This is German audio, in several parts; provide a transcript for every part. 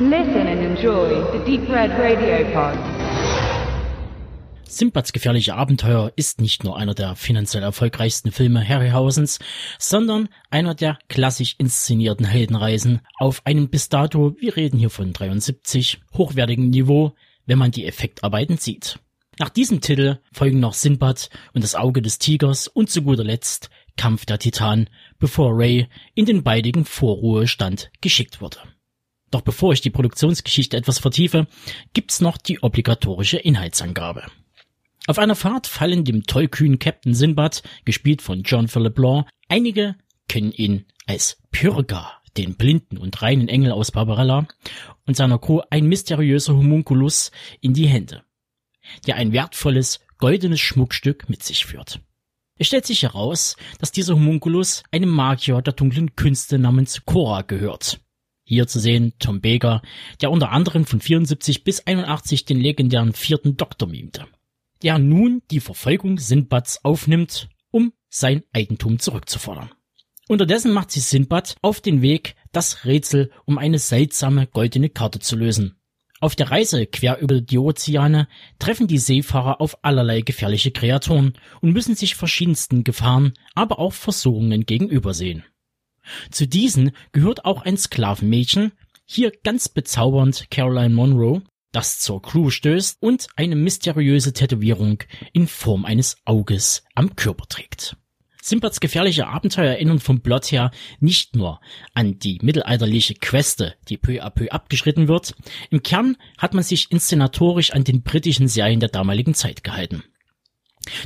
Listen and enjoy the Deep Red Radio Pod. Simbads gefährliche Abenteuer ist nicht nur einer der finanziell erfolgreichsten Filme Harryhausens, sondern einer der klassisch inszenierten Heldenreisen auf einem bis dato, wir reden hier von 73, hochwertigen Niveau, wenn man die Effektarbeiten sieht. Nach diesem Titel folgen noch Sinbad und das Auge des Tigers und zu guter Letzt Kampf der Titan, bevor Ray in den baldigen Vorruhestand geschickt wurde. Doch bevor ich die Produktionsgeschichte etwas vertiefe, gibt's noch die obligatorische Inhaltsangabe. Auf einer Fahrt fallen dem tollkühnen Captain Sinbad, gespielt von John Philip Law, einige kennen ihn als Pyrga, den blinden und reinen Engel aus Barbarella, und seiner Crew ein mysteriöser Homunculus in die Hände, der ein wertvolles, goldenes Schmuckstück mit sich führt. Es stellt sich heraus, dass dieser Homunculus einem Magier der dunklen Künste namens Cora gehört. Hier zu sehen Tom Baker, der unter anderem von 74 bis 81 den legendären vierten Doktor mimte der nun die Verfolgung Sindbads aufnimmt, um sein Eigentum zurückzufordern. Unterdessen macht sich Sindbad auf den Weg, das Rätsel um eine seltsame goldene Karte zu lösen. Auf der Reise quer über die Ozeane treffen die Seefahrer auf allerlei gefährliche Kreaturen und müssen sich verschiedensten Gefahren, aber auch Versuchungen gegenübersehen. Zu diesen gehört auch ein Sklavenmädchen, hier ganz bezaubernd Caroline Monroe, das zur Crew stößt und eine mysteriöse Tätowierung in Form eines Auges am Körper trägt. Simbads gefährliche Abenteuer erinnern vom Plot her nicht nur an die mittelalterliche Queste, die peu à peu abgeschritten wird. Im Kern hat man sich inszenatorisch an den britischen Serien der damaligen Zeit gehalten.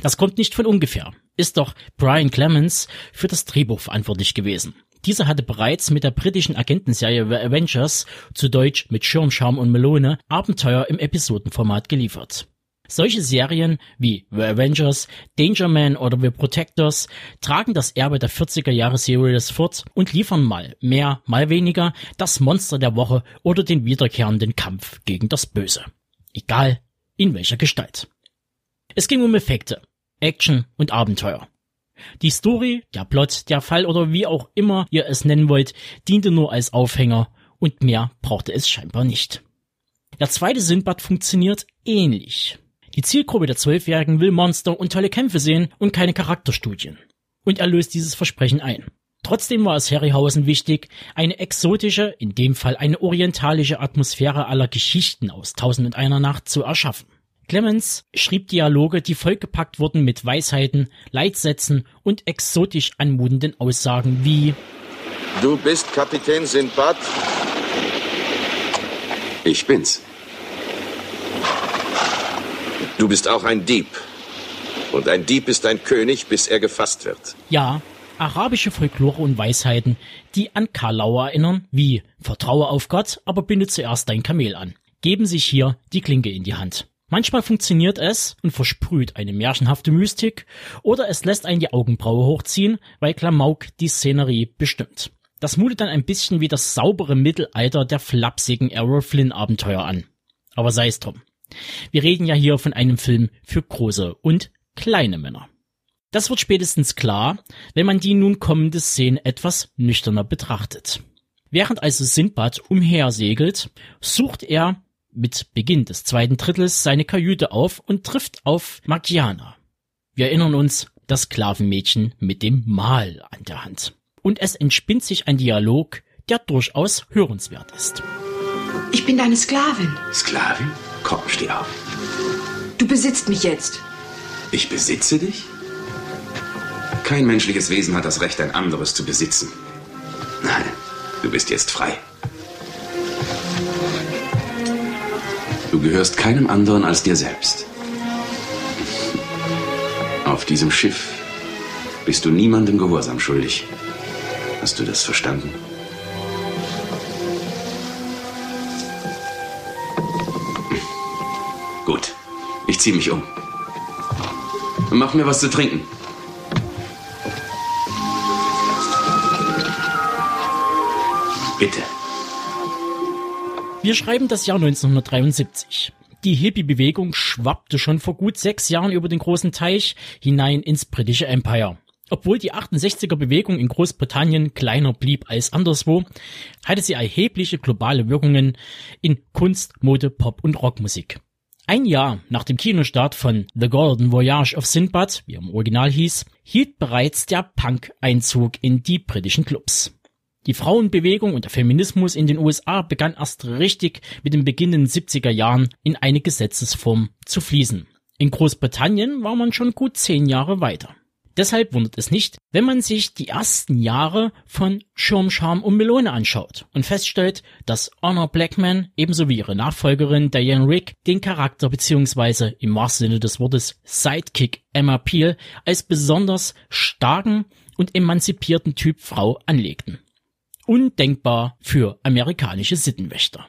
Das kommt nicht von ungefähr, ist doch Brian Clemens für das Drehbuch verantwortlich gewesen. Dieser hatte bereits mit der britischen Agentenserie The Avengers, zu Deutsch mit Schirmscham und Melone, Abenteuer im Episodenformat geliefert. Solche Serien wie The Avengers, Danger Man oder The Protectors tragen das Erbe der 40er Jahre Series fort und liefern mal mehr, mal weniger das Monster der Woche oder den wiederkehrenden Kampf gegen das Böse. Egal in welcher Gestalt. Es ging um Effekte, Action und Abenteuer. Die Story, der Plot, der Fall oder wie auch immer ihr es nennen wollt, diente nur als Aufhänger und mehr brauchte es scheinbar nicht. Der zweite Sindbad funktioniert ähnlich. Die Zielgruppe der Zwölfjährigen will Monster und tolle Kämpfe sehen und keine Charakterstudien. Und er löst dieses Versprechen ein. Trotzdem war es Harryhausen wichtig, eine exotische, in dem Fall eine orientalische Atmosphäre aller Geschichten aus Tausend und einer Nacht zu erschaffen. Clemens schrieb Dialoge, die vollgepackt wurden mit Weisheiten, Leitsätzen und exotisch anmutenden Aussagen wie Du bist Kapitän Sindbad? Ich bin's. Du bist auch ein Dieb. Und ein Dieb ist ein König, bis er gefasst wird. Ja, arabische Folklore und Weisheiten, die an Karlauer erinnern, wie Vertraue auf Gott, aber binde zuerst dein Kamel an. Geben sich hier die Klinke in die Hand. Manchmal funktioniert es und versprüht eine märchenhafte Mystik, oder es lässt einen die Augenbraue hochziehen, weil Klamauk die Szenerie bestimmt. Das mutet dann ein bisschen wie das saubere Mittelalter der flapsigen Errol Flynn Abenteuer an. Aber sei es drum. Wir reden ja hier von einem Film für große und kleine Männer. Das wird spätestens klar, wenn man die nun kommende Szene etwas nüchterner betrachtet. Während also Sindbad umhersegelt, sucht er mit Beginn des zweiten Drittels seine Kajüte auf und trifft auf Margiana. Wir erinnern uns, das Sklavenmädchen mit dem Mal an der Hand. Und es entspinnt sich ein Dialog, der durchaus hörenswert ist. Ich bin deine Sklavin. Sklavin? Komm, steh auf. Du besitzt mich jetzt. Ich besitze dich? Kein menschliches Wesen hat das Recht, ein anderes zu besitzen. Nein, du bist jetzt frei. Du gehörst keinem anderen als dir selbst. Auf diesem Schiff bist du niemandem Gehorsam schuldig. Hast du das verstanden? Gut, ich ziehe mich um. Mach mir was zu trinken. Bitte. Wir schreiben das Jahr 1973. Die Hippie-Bewegung schwappte schon vor gut sechs Jahren über den großen Teich hinein ins britische Empire. Obwohl die 68er Bewegung in Großbritannien kleiner blieb als anderswo, hatte sie erhebliche globale Wirkungen in Kunst, Mode, Pop und Rockmusik. Ein Jahr nach dem Kinostart von The Golden Voyage of Sinbad, wie er im Original hieß, hielt bereits der Punk Einzug in die britischen Clubs. Die Frauenbewegung und der Feminismus in den USA begann erst richtig mit dem Beginn den 70er Jahren in eine Gesetzesform zu fließen. In Großbritannien war man schon gut zehn Jahre weiter. Deshalb wundert es nicht, wenn man sich die ersten Jahre von Schirmscham und Melone anschaut und feststellt, dass Honor Blackman ebenso wie ihre Nachfolgerin Diane Rick den Charakter bzw. im wahrsten Sinne des Wortes Sidekick Emma Peel als besonders starken und emanzipierten Typ Frau anlegten. Undenkbar für amerikanische Sittenwächter.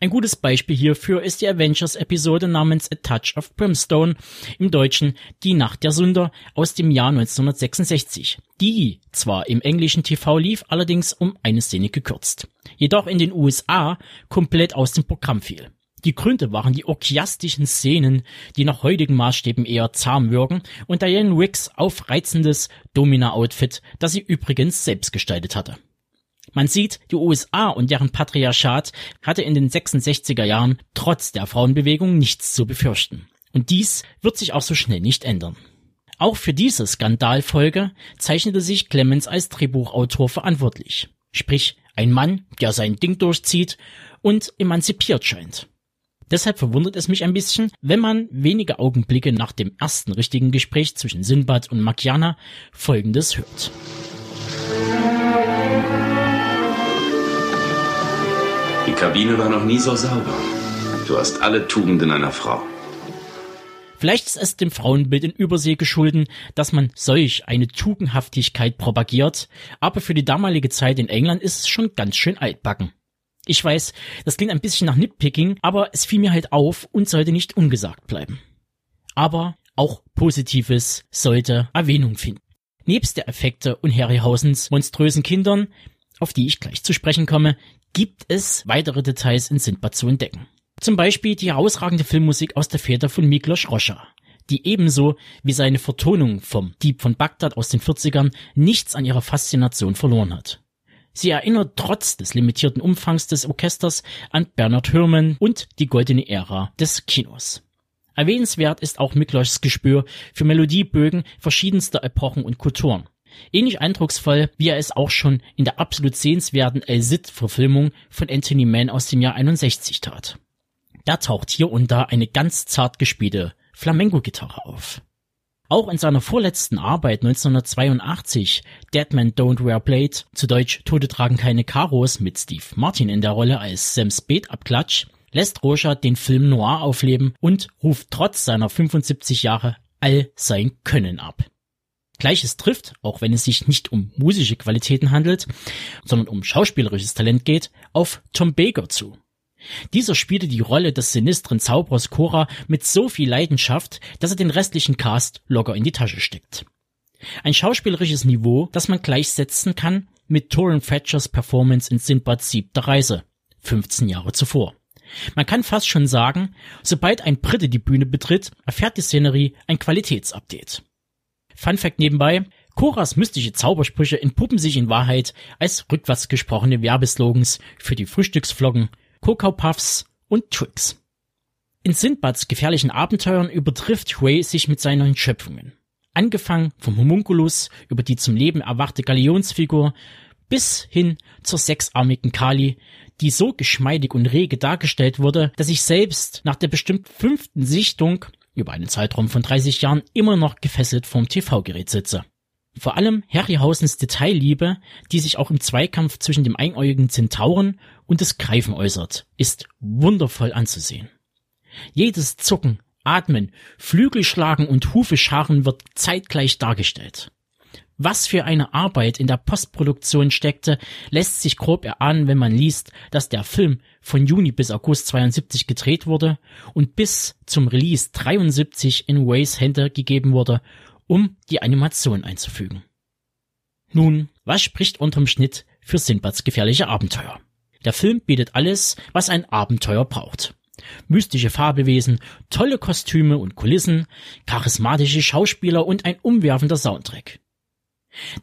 Ein gutes Beispiel hierfür ist die Avengers-Episode namens A Touch of Brimstone, im Deutschen Die Nacht der Sünder aus dem Jahr 1966, die zwar im englischen TV lief, allerdings um eine Szene gekürzt, jedoch in den USA komplett aus dem Programm fiel. Die Gründe waren die orgiastischen Szenen, die nach heutigen Maßstäben eher zahm wirken, und Diane Wicks aufreizendes Domina-Outfit, das sie übrigens selbst gestaltet hatte. Man sieht, die USA und deren Patriarchat hatte in den 66er Jahren trotz der Frauenbewegung nichts zu befürchten. Und dies wird sich auch so schnell nicht ändern. Auch für diese Skandalfolge zeichnete sich Clemens als Drehbuchautor verantwortlich. Sprich, ein Mann, der sein Ding durchzieht und emanzipiert scheint. Deshalb verwundert es mich ein bisschen, wenn man wenige Augenblicke nach dem ersten richtigen Gespräch zwischen Sinbad und Makiana Folgendes hört. Die Kabine war noch nie so sauber. Du hast alle Tugenden einer Frau. Vielleicht ist es dem Frauenbild in Übersee geschulden, dass man solch eine Tugendhaftigkeit propagiert, aber für die damalige Zeit in England ist es schon ganz schön altbacken. Ich weiß, das klingt ein bisschen nach Nitpicking, aber es fiel mir halt auf und sollte nicht ungesagt bleiben. Aber auch Positives sollte Erwähnung finden. Nebst der Effekte und Harryhausens monströsen Kindern, auf die ich gleich zu sprechen komme, gibt es weitere Details in Sindbad zu entdecken. Zum Beispiel die herausragende Filmmusik aus der Feder von Miklos Roscha, die ebenso wie seine Vertonung vom Dieb von Bagdad aus den 40ern nichts an ihrer Faszination verloren hat. Sie erinnert trotz des limitierten Umfangs des Orchesters an Bernard Herrmann und die goldene Ära des Kinos. Erwähnenswert ist auch Miklos Gespür für Melodiebögen verschiedenster Epochen und Kulturen. Ähnlich eindrucksvoll, wie er es auch schon in der absolut sehenswerten El Cid-Verfilmung von Anthony Mann aus dem Jahr 61 tat. Da taucht hier und da eine ganz zart gespielte Flamenco-Gitarre auf. Auch in seiner vorletzten Arbeit 1982, Dead Man Don't Wear Blade, zu Deutsch Tode tragen keine Karos mit Steve Martin in der Rolle als Sam Spade abklatsch, lässt Rocha den Film Noir aufleben und ruft trotz seiner 75 Jahre all sein Können ab. Gleiches trifft, auch wenn es sich nicht um musische Qualitäten handelt, sondern um schauspielerisches Talent geht, auf Tom Baker zu. Dieser spielte die Rolle des sinistren Zauberers Cora mit so viel Leidenschaft, dass er den restlichen Cast locker in die Tasche steckt. Ein schauspielerisches Niveau, das man gleichsetzen kann mit Torin Fetchers Performance in Sinbads siebter Reise, 15 Jahre zuvor. Man kann fast schon sagen, sobald ein Brite die Bühne betritt, erfährt die Szenerie ein Qualitätsupdate. Fun Fact nebenbei, Koras mystische Zaubersprüche entpuppen sich in Wahrheit als rückwärts gesprochene Werbeslogans für die Frühstücksflocken, Cocoa Puffs und Tricks. In Sindbads gefährlichen Abenteuern übertrifft Hui sich mit seinen Schöpfungen. Angefangen vom Homunculus über die zum Leben erwachte Galionsfigur bis hin zur sechsarmigen Kali, die so geschmeidig und rege dargestellt wurde, dass ich selbst nach der bestimmt fünften Sichtung über einen Zeitraum von 30 Jahren immer noch gefesselt vorm TV-Gerät sitze. Vor allem Harryhausens Detailliebe, die sich auch im Zweikampf zwischen dem einäugigen Zentauren und des Greifen äußert, ist wundervoll anzusehen. Jedes Zucken, Atmen, Flügelschlagen und Hufescharen wird zeitgleich dargestellt. Was für eine Arbeit in der Postproduktion steckte, lässt sich grob erahnen, wenn man liest, dass der Film von Juni bis August 72 gedreht wurde und bis zum Release 73 in Ways Hände gegeben wurde, um die Animation einzufügen. Nun, was spricht unterm Schnitt für Sinbads gefährliche Abenteuer? Der Film bietet alles, was ein Abenteuer braucht. Mystische Fabelwesen, tolle Kostüme und Kulissen, charismatische Schauspieler und ein umwerfender Soundtrack.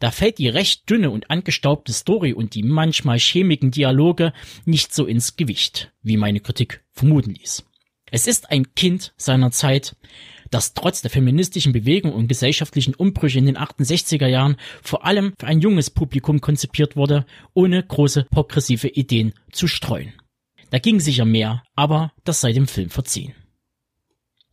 Da fällt die recht dünne und angestaubte Story und die manchmal chemischen Dialoge nicht so ins Gewicht, wie meine Kritik vermuten ließ. Es ist ein Kind seiner Zeit, das trotz der feministischen Bewegung und gesellschaftlichen Umbrüche in den 68er Jahren vor allem für ein junges Publikum konzipiert wurde, ohne große progressive Ideen zu streuen. Da ging sicher mehr, aber das sei dem Film verziehen.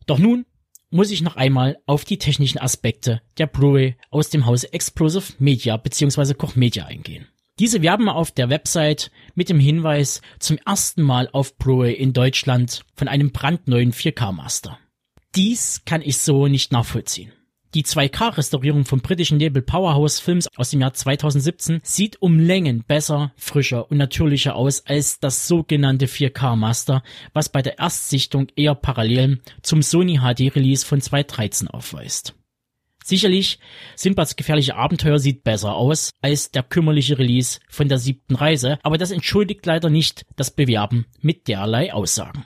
Doch nun muss ich noch einmal auf die technischen Aspekte der Blu-ray aus dem Hause Explosive Media bzw. Koch Media eingehen. Diese werben auf der Website mit dem Hinweis zum ersten Mal auf Blu-ray in Deutschland von einem brandneuen 4K Master. Dies kann ich so nicht nachvollziehen. Die 2K-Restaurierung vom britischen Nebel Powerhouse Films aus dem Jahr 2017 sieht um Längen besser, frischer und natürlicher aus als das sogenannte 4K Master, was bei der Erstsichtung eher parallel zum Sony HD Release von 2013 aufweist. Sicherlich, Sinbads gefährliche Abenteuer sieht besser aus als der kümmerliche Release von der siebten Reise, aber das entschuldigt leider nicht das Bewerben mit derlei Aussagen.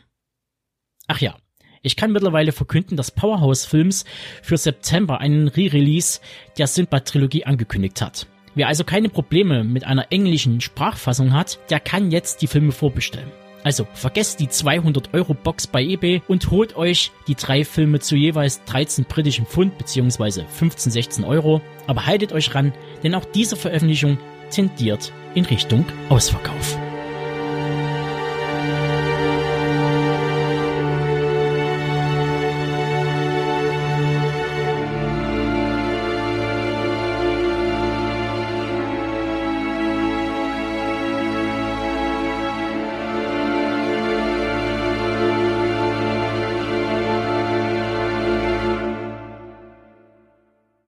Ach ja, ich kann mittlerweile verkünden, dass Powerhouse Films für September einen Re-Release der Sinbad-Trilogie angekündigt hat. Wer also keine Probleme mit einer englischen Sprachfassung hat, der kann jetzt die Filme vorbestellen. Also vergesst die 200 Euro Box bei eBay und holt euch die drei Filme zu jeweils 13 britischen Pfund bzw. 15, 16 Euro. Aber haltet euch ran, denn auch diese Veröffentlichung tendiert in Richtung Ausverkauf.